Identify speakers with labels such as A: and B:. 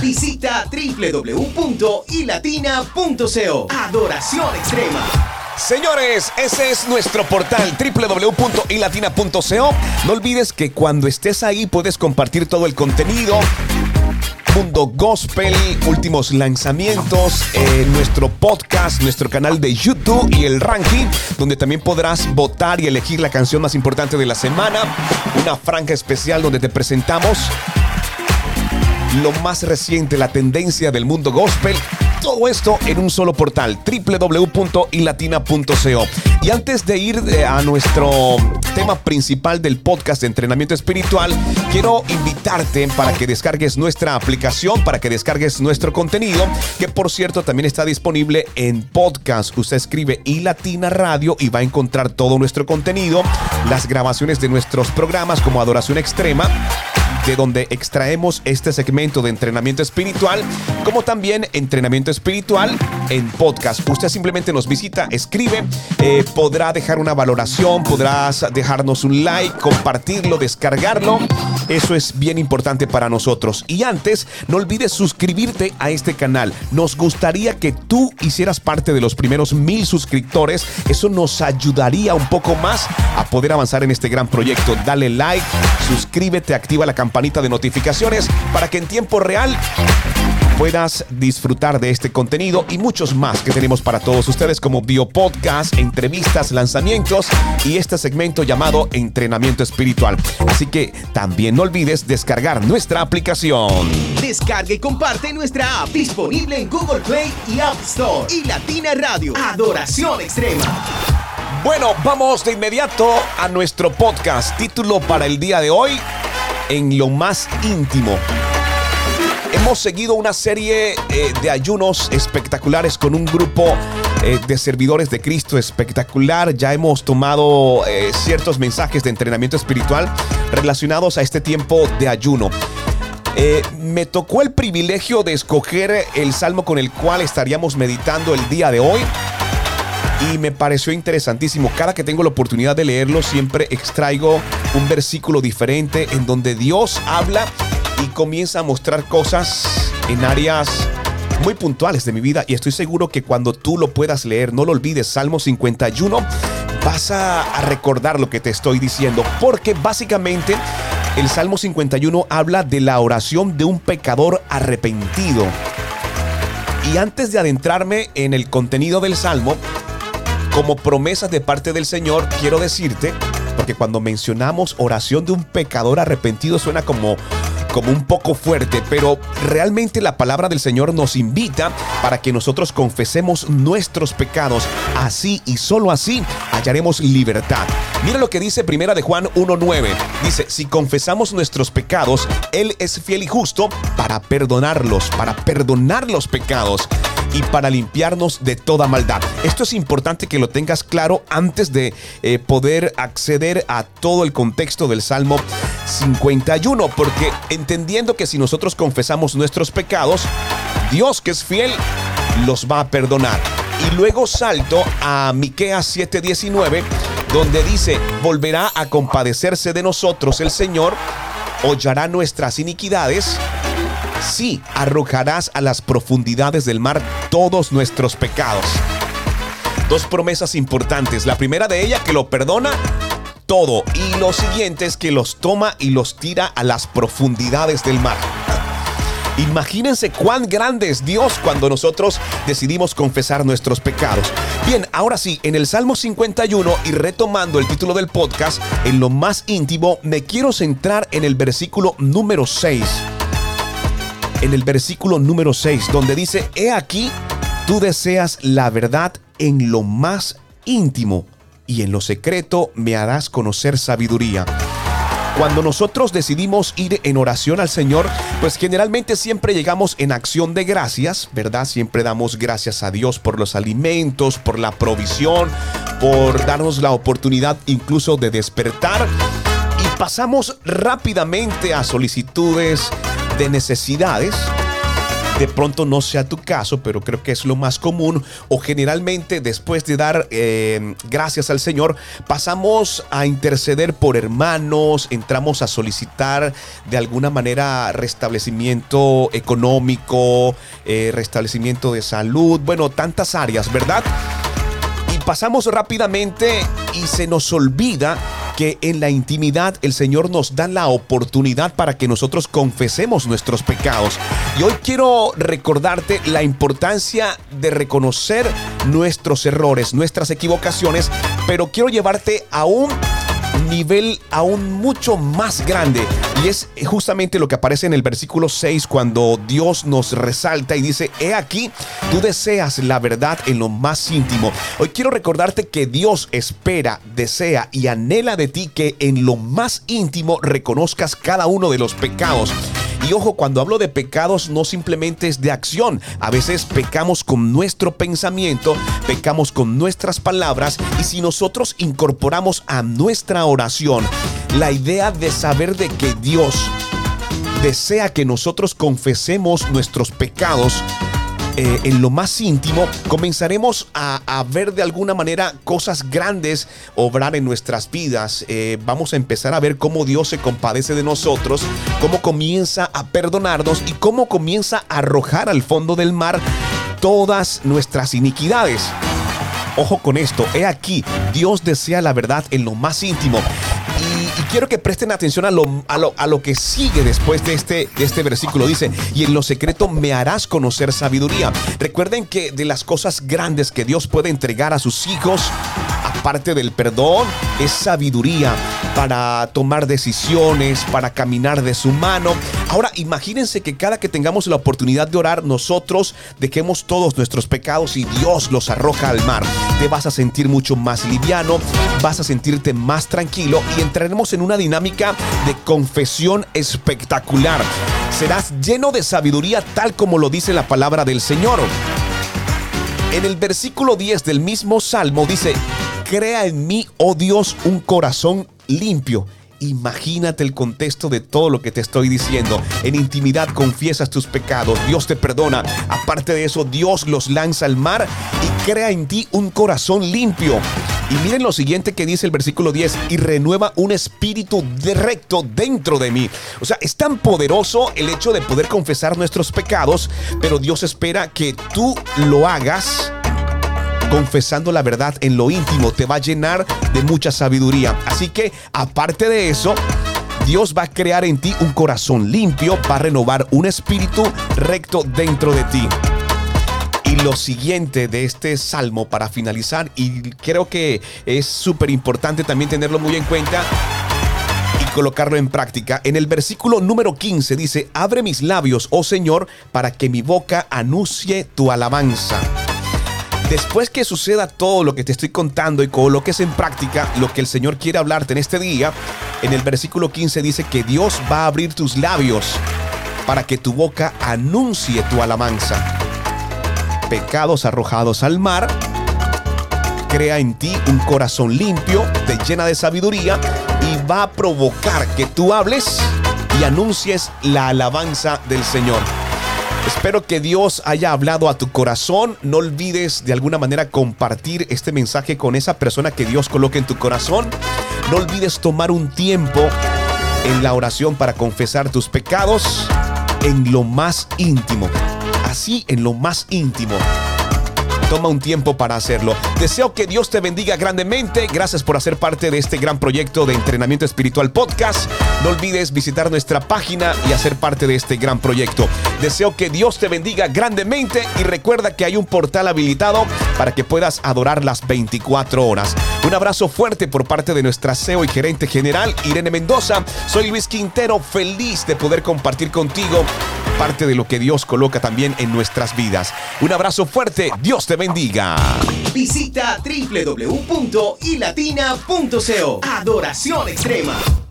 A: Visita www.ilatina.co. Adoración extrema.
B: Señores, ese es nuestro portal www.ilatina.co. No olvides que cuando estés ahí puedes compartir todo el contenido. Mundo Gospel, últimos lanzamientos, eh, nuestro podcast, nuestro canal de YouTube y el ranking, donde también podrás votar y elegir la canción más importante de la semana. Una franja especial donde te presentamos lo más reciente, la tendencia del mundo gospel. Todo esto en un solo portal, www.ilatina.co. Y antes de ir eh, a nuestro tema principal del podcast de entrenamiento espiritual, quiero invitarte para que descargues nuestra aplicación, para que descargues nuestro contenido, que por cierto también está disponible en podcast. Usted escribe iLatina Radio y va a encontrar todo nuestro contenido, las grabaciones de nuestros programas como Adoración Extrema de donde extraemos este segmento de entrenamiento espiritual, como también entrenamiento espiritual en podcast. Usted simplemente nos visita, escribe, eh, podrá dejar una valoración, podrás dejarnos un like, compartirlo, descargarlo. Eso es bien importante para nosotros. Y antes, no olvides suscribirte a este canal. Nos gustaría que tú hicieras parte de los primeros mil suscriptores. Eso nos ayudaría un poco más a poder avanzar en este gran proyecto. Dale like, suscríbete, activa la campanita de notificaciones para que en tiempo real puedas disfrutar de este contenido y muchos más que tenemos para todos ustedes como biopodcast, entrevistas, lanzamientos y este segmento llamado entrenamiento espiritual. Así que también no olvides descargar nuestra aplicación.
A: Descarga y comparte nuestra app disponible en Google Play y App Store. Y Latina Radio, Adoración Extrema.
B: Bueno, vamos de inmediato a nuestro podcast. Título para el día de hoy, En lo más íntimo. Hemos seguido una serie eh, de ayunos espectaculares con un grupo eh, de servidores de Cristo espectacular. Ya hemos tomado eh, ciertos mensajes de entrenamiento espiritual relacionados a este tiempo de ayuno. me tocó el privilegio de escoger el salmo con el cual estaríamos meditando el día de hoy y me pareció interesantísimo. Cada que tengo la oportunidad de leerlo, siempre extraigo un versículo diferente en donde Dios habla y comienza a mostrar cosas en áreas muy puntuales de mi vida y estoy seguro que cuando tú lo puedas leer, no lo olvides, Salmo 51, vas a, recordar lo que te estoy diciendo, porque básicamente el Salmo 51 habla de la oración de un pecador arrepentido. Y antes de adentrarme en el contenido del Salmo, como promesas de parte del Señor, quiero decirte, porque cuando mencionamos oración de un pecador arrepentido suena como como un poco fuerte, pero realmente la palabra del Señor nos invita para que nosotros confesemos nuestros pecados. Así y solo así hallaremos libertad. Mira lo que dice Primera de Juan 1:9. Dice, "Si confesamos nuestros pecados, él es fiel y justo para perdonarlos, para perdonar los pecados y para limpiarnos de toda maldad. Esto es importante que lo tengas claro antes de eh, poder acceder a todo el contexto del Salmo 51, porque entendiendo que si nosotros confesamos nuestros pecados, Dios que es fiel los va a perdonar. Y luego salto a Miqueas 7:19, donde dice, "Volverá a compadecerse de nosotros el Señor, hollará nuestras iniquidades sí arrojarás a las profundidades del mar todos nuestros pecados. Dos promesas importantes. La primera de ellas que lo perdona todo y lo siguiente es que los toma y los tira a las profundidades del mar. Imagínense cuán grande es Dios cuando nosotros decidimos confesar nuestros pecados. Bien, ahora sí, en el Salmo 51 y retomando el título del podcast, en lo más íntimo, me quiero centrar en el versículo número 6 en el versículo número 6, donde dice, He aquí, tú deseas la verdad en lo más íntimo y en lo secreto me harás conocer sabiduría. Cuando nosotros decidimos ir en oración al Señor, pues generalmente siempre llegamos en acción de gracias, ¿verdad? Siempre damos gracias a Dios por los alimentos, por la provisión, por darnos la oportunidad incluso de despertar. Y pasamos rápidamente a solicitudes, de necesidades. de pronto no sea tu caso, pero creo que es lo más común. O generalmente después de dar eh, gracias al Señor, pasamos a interceder por hermanos, entramos a solicitar de alguna manera restablecimiento económico, eh, restablecimiento de salud, bueno, tantas áreas, ¿verdad? Y pasamos rápidamente y se nos olvida que en la intimidad el Señor nos da la oportunidad para que nosotros confesemos nuestros pecados. Y hoy quiero recordarte la importancia de reconocer nuestros errores, nuestras equivocaciones, pero quiero llevarte a un nivel aún mucho más grande. Y es justamente lo que aparece en el versículo 6 cuando Dios nos resalta y dice, he aquí, tú deseas la verdad en lo más íntimo. Hoy quiero recordarte que Dios espera, desea y anhela de ti que en lo más íntimo reconozcas cada uno de los pecados y ojo, cuando hablo de pecados no simplemente es de acción. A veces pecamos con nuestro pensamiento, pecamos con nuestras palabras y si nosotros incorporamos a nuestra oración la idea de saber de que Dios desea que nosotros confesemos nuestros pecados, eh, en lo más íntimo, comenzaremos a, ver de alguna manera cosas grandes obrar en nuestras vidas. Eh, vamos a empezar a ver cómo Dios se compadece de nosotros, cómo comienza a perdonarnos y cómo comienza a arrojar al fondo del mar todas nuestras iniquidades. Ojo con esto, he aquí, Dios desea la verdad en lo más íntimo. Y, quiero que presten atención a lo, a lo, que sigue después de este, de este versículo. Dice, y en lo secreto me harás conocer sabiduría. Recuerden que de las cosas grandes que Dios puede entregar a sus hijos, aparte del perdón, es sabiduría para tomar decisiones, para caminar de su mano. Ahora, imagínense que cada que tengamos la oportunidad de orar, nosotros dejemos todos nuestros pecados y Dios los arroja al mar. Te vas a sentir mucho más liviano, vas a sentirte más tranquilo y entraremos en una dinámica de confesión espectacular. Serás lleno de sabiduría tal como lo dice la palabra del Señor. En el versículo 10 del mismo Salmo dice, Crea en mí, oh Dios, un corazón limpio. Imagínate el contexto de todo lo que te estoy diciendo. En intimidad confiesas tus pecados, Dios te perdona. Aparte de eso, Dios los lanza al mar y crea en ti un corazón limpio. Y miren lo siguiente que dice el versículo 10, y renueva un espíritu recto dentro de mí. O sea, es tan poderoso el hecho de poder confesar nuestros pecados, pero Dios espera que tú lo hagas confesando la verdad en lo íntimo, te va a llenar de mucha sabiduría. Así que, aparte de eso, Dios va a crear en ti un corazón limpio, va a renovar un espíritu recto dentro de ti. Y lo siguiente de este salmo para finalizar, y creo que es súper importante también tenerlo muy en cuenta, y colocarlo en práctica. En el versículo número 15 dice, abre mis labios, oh Señor, para que mi boca anuncie tu alabanza. Después que suceda todo lo que te estoy contando y coloques en práctica lo que el Señor quiere hablarte en este día, en el versículo 15 dice que Dios va a abrir tus labios para que tu boca anuncie tu alabanza. Pecados arrojados al mar, crea en ti un corazón limpio, te llena de sabiduría y va a provocar que tú hables y anuncies la alabanza del Señor. Espero que Dios haya hablado a tu corazón. No olvides de alguna manera compartir este mensaje con esa persona que Dios coloque en tu corazón. No olvides tomar un tiempo en la oración para confesar tus pecados en lo más íntimo. Así en lo más íntimo. Toma un tiempo para hacerlo. Deseo que Dios te bendiga grandemente. Gracias por hacer parte de este gran proyecto de entrenamiento espiritual podcast. No olvides visitar nuestra página y hacer parte de este gran proyecto. Deseo que Dios te bendiga grandemente y recuerda que hay un portal habilitado para que puedas adorar las 24 horas. Un abrazo fuerte por parte de nuestra CEO y gerente general Irene Mendoza. Soy Luis Quintero, feliz de poder compartir contigo parte de lo que Dios coloca también en nuestras vidas. Un abrazo fuerte, Dios te bendiga.
A: Visita www.ilatina.co. Adoración extrema.